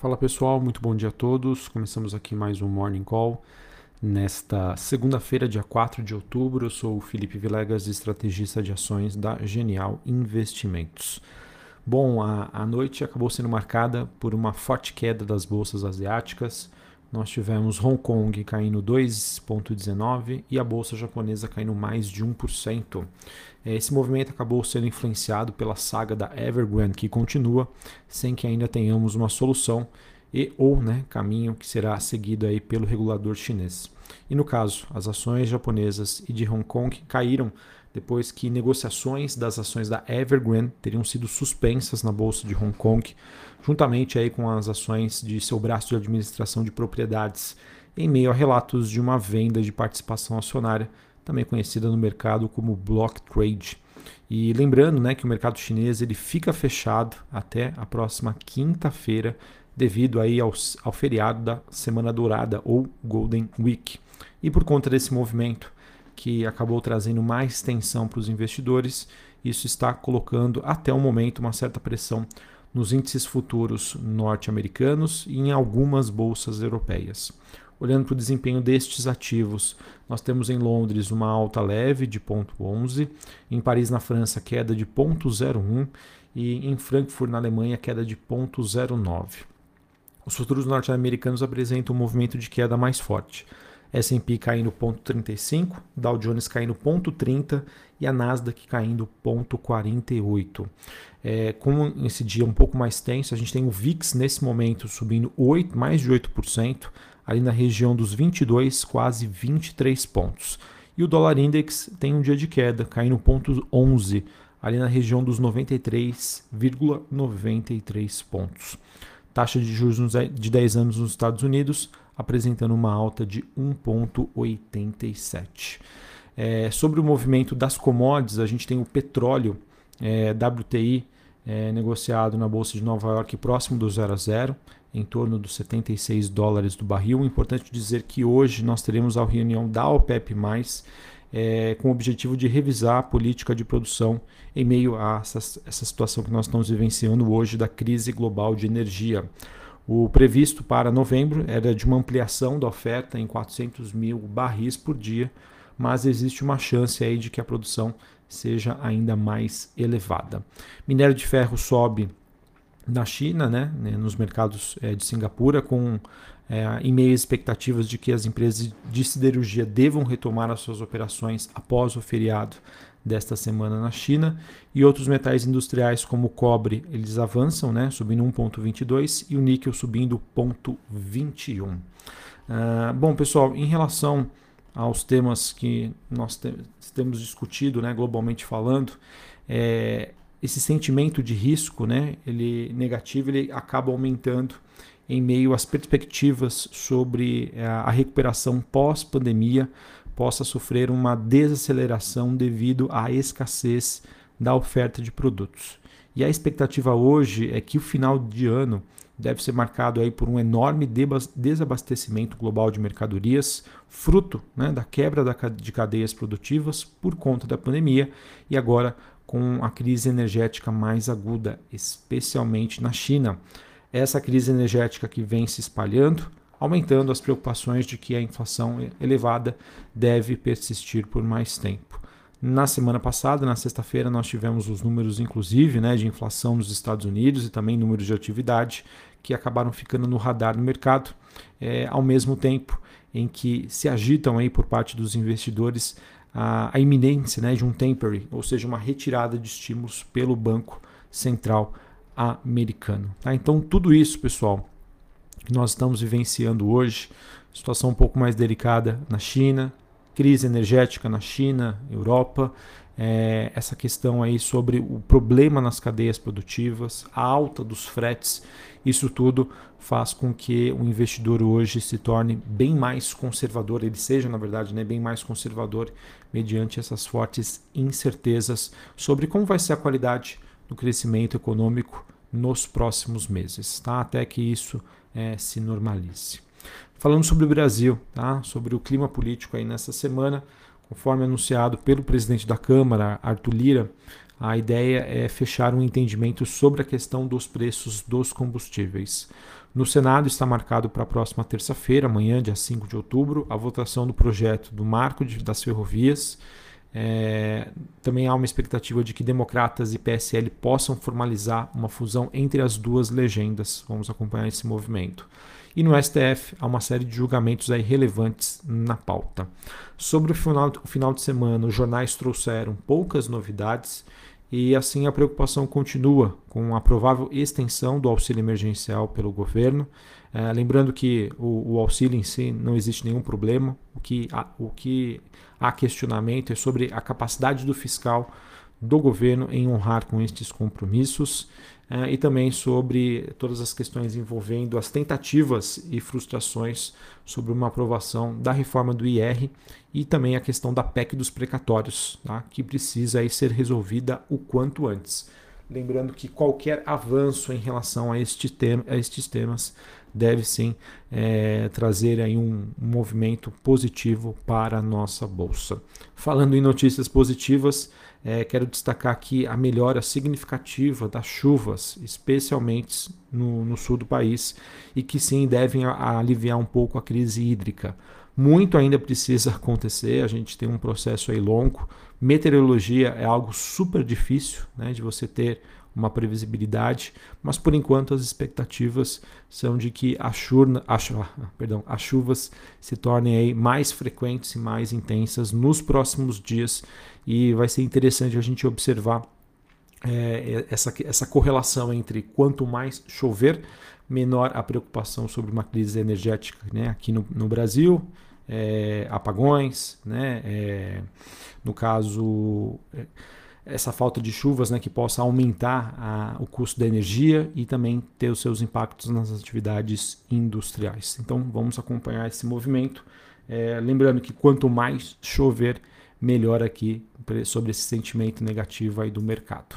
Fala pessoal, muito bom dia a todos. Começamos aqui mais um Morning Call. Nesta segunda-feira, dia 4 de outubro, eu sou o Felipe Vilegas, estrategista de ações da Genial Investimentos. Bom, a, a noite acabou sendo marcada por uma forte queda das bolsas asiáticas. Nós tivemos Hong Kong caindo 2,19% e a bolsa japonesa caindo mais de 1%. É, esse movimento acabou sendo influenciado pela saga da Evergrande, que continua sem que ainda tenhamos uma solução e ou né, caminho que será seguido aí pelo regulador chinês. E no caso, as ações japonesas e de Hong Kong caíram depois que negociações das ações da Evergrande teriam sido suspensas na bolsa de Hong Kong, juntamente aí com as ações de seu braço de administração de propriedades, em meio a relatos de uma venda de participação acionária também conhecida no mercado como block trade. E lembrando né, que o mercado chinês ele fica fechado até a próxima quinta-feira, devido aí ao, ao feriado da Semana Dourada ou Golden Week. E por conta desse movimento que acabou trazendo mais tensão para os investidores, isso está colocando até o momento uma certa pressão nos índices futuros norte-americanos e em algumas bolsas europeias. Olhando para o desempenho destes ativos, nós temos em Londres uma alta leve de 0,11, em Paris, na França, queda de 0,01 e em Frankfurt, na Alemanha, queda de 0,09. Os futuros norte-americanos apresentam um movimento de queda mais forte. S&P caindo 0,35, Dow Jones caindo 0,30 e a Nasdaq caindo 0,48. É, com esse dia um pouco mais tenso, a gente tem o VIX nesse momento subindo 8, mais de 8%, ali na região dos 22, quase 23 pontos. E o dólar index tem um dia de queda, caindo ponto 11, ali na região dos 93,93 pontos. Taxa de juros de 10 anos nos Estados Unidos apresentando uma alta de 1,87. É, sobre o movimento das commodities, a gente tem o petróleo é, WTI é, negociado na Bolsa de Nova York próximo do 0 a 0 em torno dos 76 dólares do barril. Importante dizer que hoje nós teremos a reunião da OPEP+, é, com o objetivo de revisar a política de produção em meio a essa, essa situação que nós estamos vivenciando hoje da crise global de energia. O previsto para novembro era de uma ampliação da oferta em 400 mil barris por dia, mas existe uma chance aí de que a produção seja ainda mais elevada. Minério de ferro sobe na China, né, né, nos mercados é, de Singapura, com é, em meio às expectativas de que as empresas de siderurgia devam retomar as suas operações após o feriado desta semana na China e outros metais industriais como o cobre eles avançam, né, subindo 1,22 e o níquel subindo 0,21. Uh, ah, bom, pessoal, em relação aos temas que nós te temos discutido, né, globalmente falando, é, esse sentimento de risco, né, ele negativo, ele acaba aumentando em meio às perspectivas sobre eh, a recuperação pós-pandemia possa sofrer uma desaceleração devido à escassez da oferta de produtos. E a expectativa hoje é que o final de ano deve ser marcado aí por um enorme desabastecimento global de mercadorias, fruto né, da quebra de cadeias produtivas por conta da pandemia e agora com a crise energética mais aguda, especialmente na China. Essa crise energética que vem se espalhando, aumentando as preocupações de que a inflação elevada deve persistir por mais tempo. Na semana passada, na sexta-feira, nós tivemos os números, inclusive, né, de inflação nos Estados Unidos e também números de atividade que acabaram ficando no radar do mercado, é, ao mesmo tempo em que se agitam aí por parte dos investidores a, a iminência né, de um tapering, ou seja, uma retirada de estímulos pelo Banco Central americano. Tá? Então, tudo isso, pessoal, que nós estamos vivenciando hoje, situação um pouco mais delicada na China, crise energética na China, Europa, é, essa questão aí sobre o problema nas cadeias produtivas, a alta dos fretes, isso tudo faz com que o investidor hoje se torne bem mais conservador, ele seja, na verdade, né, bem mais conservador mediante essas fortes incertezas sobre como vai ser a qualidade do crescimento econômico nos próximos meses, tá? até que isso é, se normalize. Falando sobre o Brasil, tá? sobre o clima político aí nessa semana, conforme anunciado pelo presidente da Câmara, Arthur Lira, a ideia é fechar um entendimento sobre a questão dos preços dos combustíveis. No Senado está marcado para a próxima terça-feira, amanhã, dia 5 de outubro, a votação do projeto do Marco das Ferrovias. É, também há uma expectativa de que democratas e PSL possam formalizar uma fusão entre as duas legendas. Vamos acompanhar esse movimento. E no STF há uma série de julgamentos aí relevantes na pauta. Sobre o final, o final de semana, os jornais trouxeram poucas novidades e assim a preocupação continua com a provável extensão do auxílio emergencial pelo governo. É, lembrando que o, o, auxílio em si não existe nenhum problema, o que, há, o que há questionamento é sobre a capacidade do fiscal do governo em honrar com estes compromissos e também sobre todas as questões envolvendo as tentativas e frustrações sobre uma aprovação da reforma do IR e também a questão da PEC dos precatórios, tá? que precisa aí ser resolvida o quanto antes. Lembrando que qualquer avanço em relação a, este tema, a estes temas deve sim é, trazer aí um movimento positivo para a nossa bolsa. Falando em notícias positivas, é, quero destacar aqui a melhora significativa das chuvas, especialmente no, no sul do país, e que sim devem a, aliviar um pouco a crise hídrica. Muito ainda precisa acontecer, a gente tem um processo aí longo. Meteorologia é algo super difícil né, de você ter uma previsibilidade, mas por enquanto as expectativas são de que a churna, a, perdão, as chuvas se tornem aí mais frequentes e mais intensas nos próximos dias e vai ser interessante a gente observar é, essa, essa correlação entre quanto mais chover, menor a preocupação sobre uma crise energética né? aqui no, no Brasil, é, apagões, né? É, no caso é, essa falta de chuvas né, que possa aumentar a, o custo da energia e também ter os seus impactos nas atividades industriais. Então vamos acompanhar esse movimento. É, lembrando que quanto mais chover, melhor aqui sobre esse sentimento negativo aí do mercado.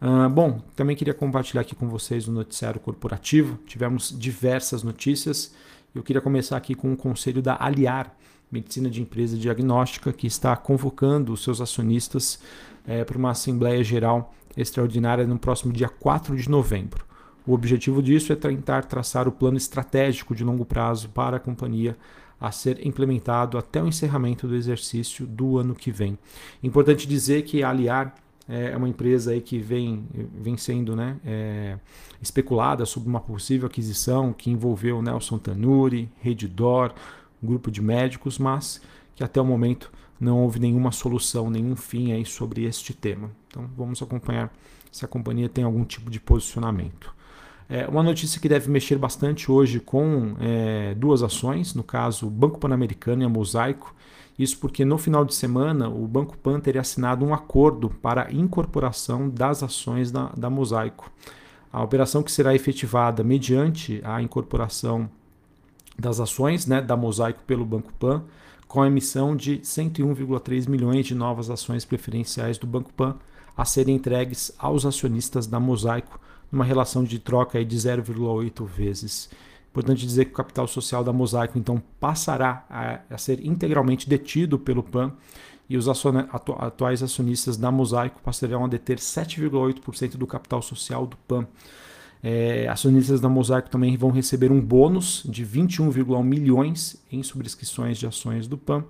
Uh, bom, também queria compartilhar aqui com vocês o noticiário corporativo. Tivemos diversas notícias. Eu queria começar aqui com o conselho da Aliar, Medicina de Empresa Diagnóstica, que está convocando os seus acionistas é, para uma Assembleia Geral Extraordinária no próximo dia 4 de novembro. O objetivo disso é tentar traçar o plano estratégico de longo prazo para a companhia a ser implementado até o encerramento do exercício do ano que vem. Importante dizer que a Aliar é uma empresa aí que vem, vem sendo né, é, especulada sobre uma possível aquisição que envolveu Nelson Tanuri, Redditor, um grupo de médicos, mas que até o momento não houve nenhuma solução, nenhum fim aí sobre este tema. Então vamos acompanhar se a companhia tem algum tipo de posicionamento. É uma notícia que deve mexer bastante hoje com é, duas ações, no caso Banco Pan-Americano e a Mosaico. Isso porque no final de semana o Banco Pan teria assinado um acordo para incorporação das ações da, da Mosaico. A operação que será efetivada mediante a incorporação das ações né, da Mosaico pelo Banco Pan, com a emissão de 101,3 milhões de novas ações preferenciais do Banco Pan a serem entregues aos acionistas da Mosaico, numa relação de troca de 0,8 vezes. Importante dizer que o capital social da Mosaico então passará a, a ser integralmente detido pelo PAN e os atu atuais acionistas da Mosaico passarão a deter 7,8% do capital social do PAN. É, acionistas da Mosaico também vão receber um bônus de 21,1 milhões em subscrições de ações do PAN.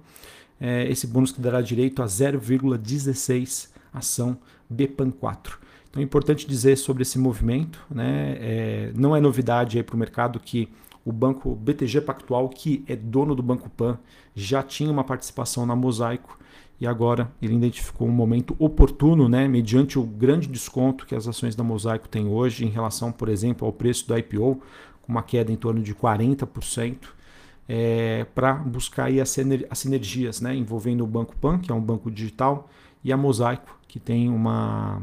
É, esse bônus que dará direito a 0,16 ação BPAN 4. Então é importante dizer sobre esse movimento, né? É, não é novidade para o mercado que o banco BTG Pactual, que é dono do Banco Pan, já tinha uma participação na Mosaico e agora ele identificou um momento oportuno, né, mediante o grande desconto que as ações da Mosaico têm hoje em relação, por exemplo, ao preço do IPO, com uma queda em torno de 40%, é, para buscar aí as, sinergias né, envolvendo o Banco Pan, que é um banco digital, e a Mosaico, que tem uma,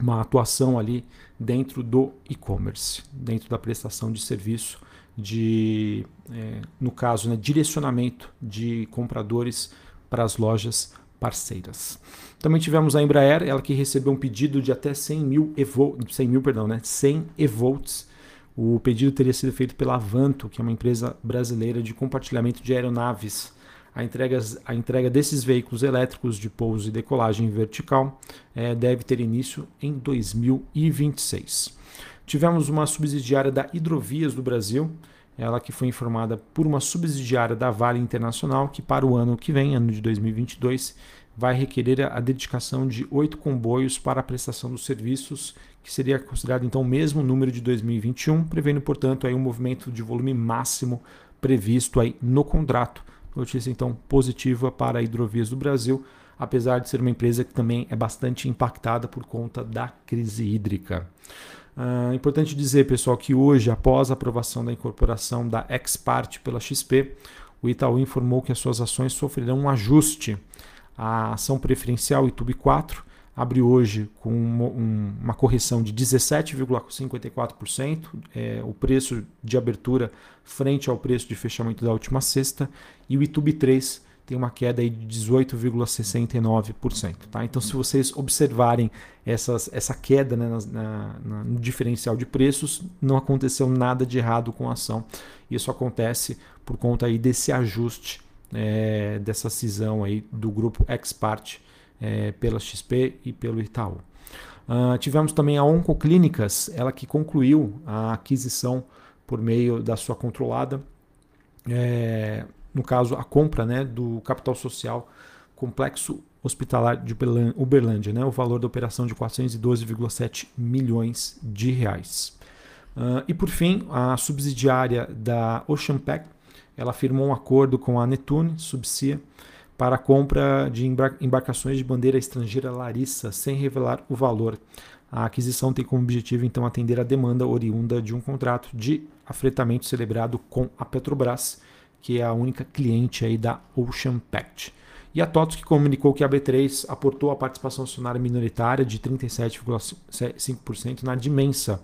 uma atuação ali dentro do e-commerce, dentro da prestação de serviço de, é, no caso, né, direcionamento de compradores para as lojas parceiras. Também tivemos a Embraer, ela que recebeu um pedido de até 100 mil, evo, 100 mil perdão, né, 100 evolts. O pedido teria sido feito pela Avanto, que é uma empresa brasileira de compartilhamento de aeronaves. a entrega, a entrega desses veículos elétricos de pouso e decolagem vertical é, deve ter início em 2026. Tivemos uma subsidiária da Hidrovias do Brasil, ela que foi informada por uma subsidiária da Vale Internacional, que para o ano que vem, ano de 2022, vai requerer a dedicação de oito comboios para a prestação dos serviços, que seria considerado então o mesmo número de 2021, prevendo, portanto, aí um movimento de volume máximo previsto aí no contrato. Notícia então positiva para a Hidrovias do Brasil, apesar de ser uma empresa que também é bastante impactada por conta da crise hídrica. Uh, importante dizer, pessoal, que hoje, após a aprovação da incorporação da Expart pela XP, o Itaú informou que as suas ações sofrerão um ajuste. A ação preferencial YouTube 4 abre hoje com uma, um, correção de 17,54%, é, o preço de abertura frente ao preço de fechamento da última sexta, e o YouTube 3 tem uma queda aí de 18,69%. Tá? Então, se vocês observarem essas, essa queda né, na, na, no diferencial de preços, não aconteceu nada de errado com a ação. Isso acontece por conta aí desse ajuste, é, dessa cisão aí do grupo Expart é, pela XP e pelo Itaú. Uh, tivemos também a Oncoclínicas, ela que concluiu a aquisição por meio da sua controlada. É, no caso, a compra né, do capital social complexo hospitalar de Uberlândia, né, o valor da operação de 412,7 milhões de reais. Uh, e por fim, a subsidiária da Ocean Pack, ela firmou um acordo com a Netune, Subsia, para a compra de embarcações de bandeira estrangeira Larissa, sem revelar o valor. A aquisição tem como objetivo então atender a demanda oriunda de um contrato de afretamento celebrado com a Petrobras que é a única cliente aí da Ocean Pact. E a TOTOS que comunicou que a B3 aportou a participação acionária minoritária de 37,5% na Dimensa,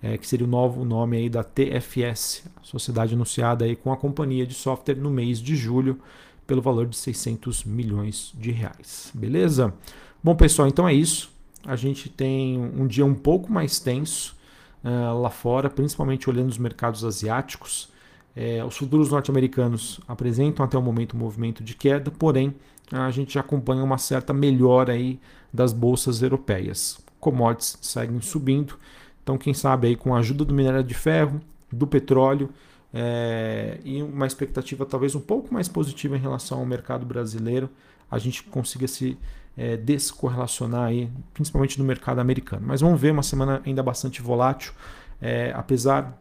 é, que seria o novo nome aí da TFS, sociedade anunciada aí com a companhia de software no mês de julho pelo valor de 600 milhões de reais. Beleza? Bom, pessoal, então é isso. A gente tem um dia um pouco mais tenso uh, lá fora, principalmente olhando os mercados asiáticos. É, os futuros norte-americanos apresentam até o momento um movimento de queda, porém a gente acompanha uma certa melhora aí das bolsas europeias. Commodities seguem subindo, então quem sabe aí com a ajuda do minério de ferro, do petróleo é, e uma expectativa talvez um pouco mais positiva em relação ao mercado brasileiro, a gente consiga se é, descorrelacionar aí, principalmente no mercado americano. Mas vamos ver uma semana ainda bastante volátil, é, apesar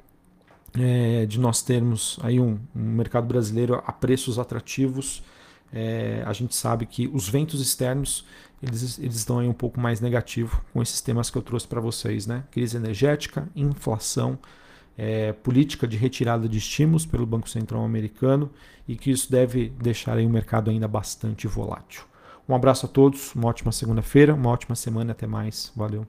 é, de nós termos aí um, um, mercado brasileiro a preços atrativos, é, a gente sabe que os ventos externos eles, eles estão aí um pouco mais negativo com esses temas que eu trouxe para vocês, né? Crise energética, inflação, é, política de retirada de estímulos pelo Banco Central americano e que isso deve deixar aí o mercado ainda bastante volátil. Um abraço a todos, uma ótima segunda-feira, uma ótima semana, até mais, valeu.